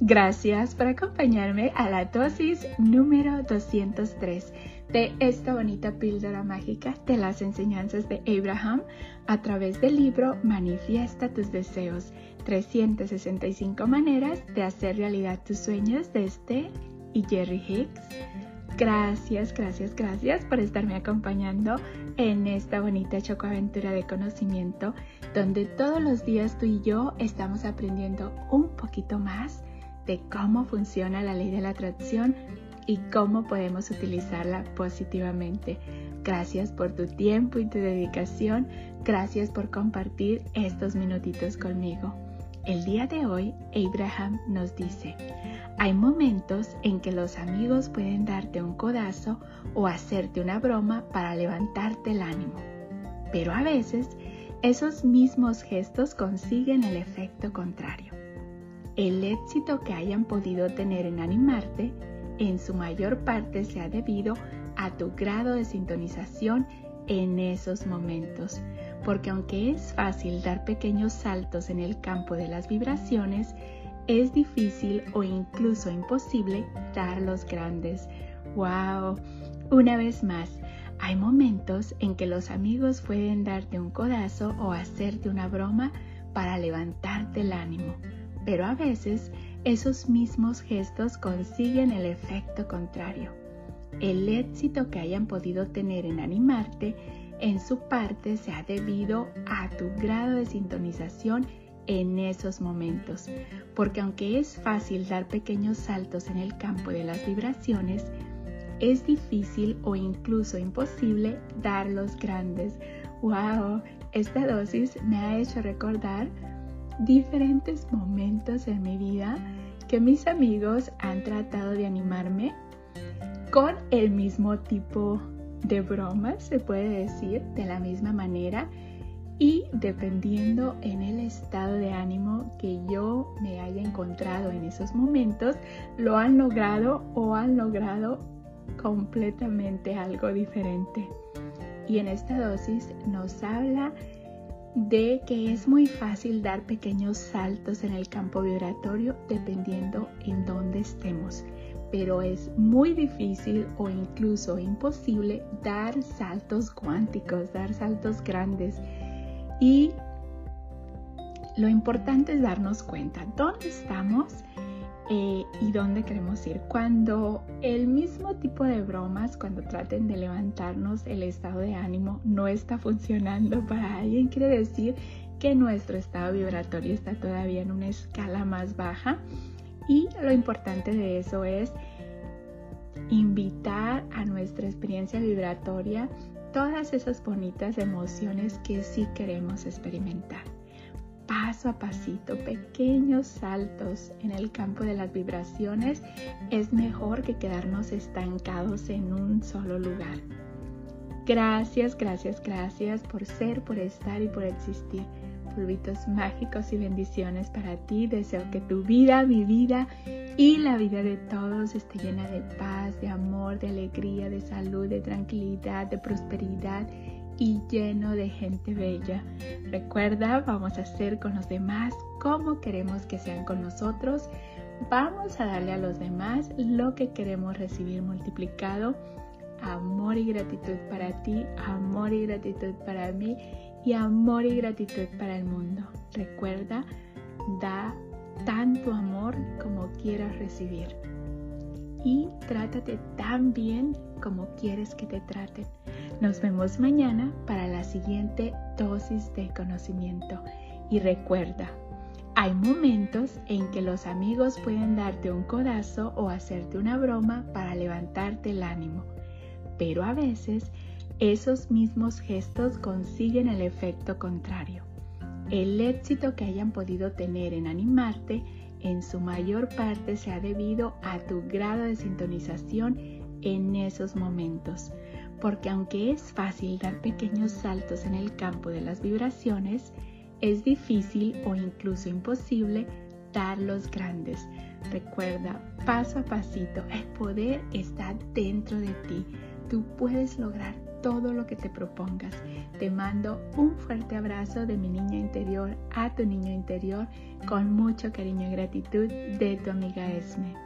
Gracias por acompañarme a la dosis número 203 de esta bonita píldora mágica de las enseñanzas de Abraham a través del libro Manifiesta tus deseos, 365 maneras de hacer realidad tus sueños de Esther y Jerry Hicks. Gracias, gracias, gracias por estarme acompañando en esta bonita chocoaventura de conocimiento donde todos los días tú y yo estamos aprendiendo un poquito más de cómo funciona la ley de la atracción y cómo podemos utilizarla positivamente. Gracias por tu tiempo y tu dedicación. Gracias por compartir estos minutitos conmigo. El día de hoy, Abraham nos dice, hay momentos en que los amigos pueden darte un codazo o hacerte una broma para levantarte el ánimo, pero a veces esos mismos gestos consiguen el efecto contrario. El éxito que hayan podido tener en animarte en su mayor parte se ha debido a tu grado de sintonización en esos momentos, porque aunque es fácil dar pequeños saltos en el campo de las vibraciones, es difícil o incluso imposible dar los grandes. ¡Wow! Una vez más, hay momentos en que los amigos pueden darte un codazo o hacerte una broma para levantarte el ánimo, pero a veces esos mismos gestos consiguen el efecto contrario. El éxito que hayan podido tener en animarte en su parte se ha debido a tu grado de sintonización en esos momentos, porque aunque es fácil dar pequeños saltos en el campo de las vibraciones, es difícil o incluso imposible dar los grandes. ¡Wow! Esta dosis me ha hecho recordar diferentes momentos en mi vida que mis amigos han tratado de animarme con el mismo tipo de bromas, se puede decir, de la misma manera y dependiendo en el estado de ánimo que yo me haya encontrado en esos momentos, lo han logrado o han logrado completamente algo diferente. Y en esta dosis nos habla de que es muy fácil dar pequeños saltos en el campo vibratorio dependiendo en dónde estemos pero es muy difícil o incluso imposible dar saltos cuánticos, dar saltos grandes. Y lo importante es darnos cuenta dónde estamos eh, y dónde queremos ir. Cuando el mismo tipo de bromas, cuando traten de levantarnos el estado de ánimo, no está funcionando para alguien, quiere decir que nuestro estado vibratorio está todavía en una escala más baja y lo importante de eso es invitar a nuestra experiencia vibratoria todas esas bonitas emociones que sí queremos experimentar. Paso a pasito, pequeños saltos en el campo de las vibraciones es mejor que quedarnos estancados en un solo lugar. Gracias, gracias, gracias por ser, por estar y por existir polvitos mágicos y bendiciones para ti. Deseo que tu vida, mi vida y la vida de todos esté llena de paz, de amor, de alegría, de salud, de tranquilidad, de prosperidad y lleno de gente bella. Recuerda, vamos a hacer con los demás como queremos que sean con nosotros. Vamos a darle a los demás lo que queremos recibir multiplicado. Amor y gratitud para ti, amor y gratitud para mí y amor y gratitud para el mundo. Recuerda, da tanto amor como quieras recibir. Y trátate tan bien como quieres que te traten. Nos vemos mañana para la siguiente dosis de conocimiento. Y recuerda, hay momentos en que los amigos pueden darte un codazo o hacerte una broma para levantarte el ánimo. Pero a veces esos mismos gestos consiguen el efecto contrario. El éxito que hayan podido tener en animarte en su mayor parte se ha debido a tu grado de sintonización en esos momentos, porque aunque es fácil dar pequeños saltos en el campo de las vibraciones, es difícil o incluso imposible dar los grandes. Recuerda, paso a pasito, el poder está dentro de ti. Tú puedes lograr todo lo que te propongas. Te mando un fuerte abrazo de mi niña interior a tu niño interior con mucho cariño y gratitud de tu amiga Esme.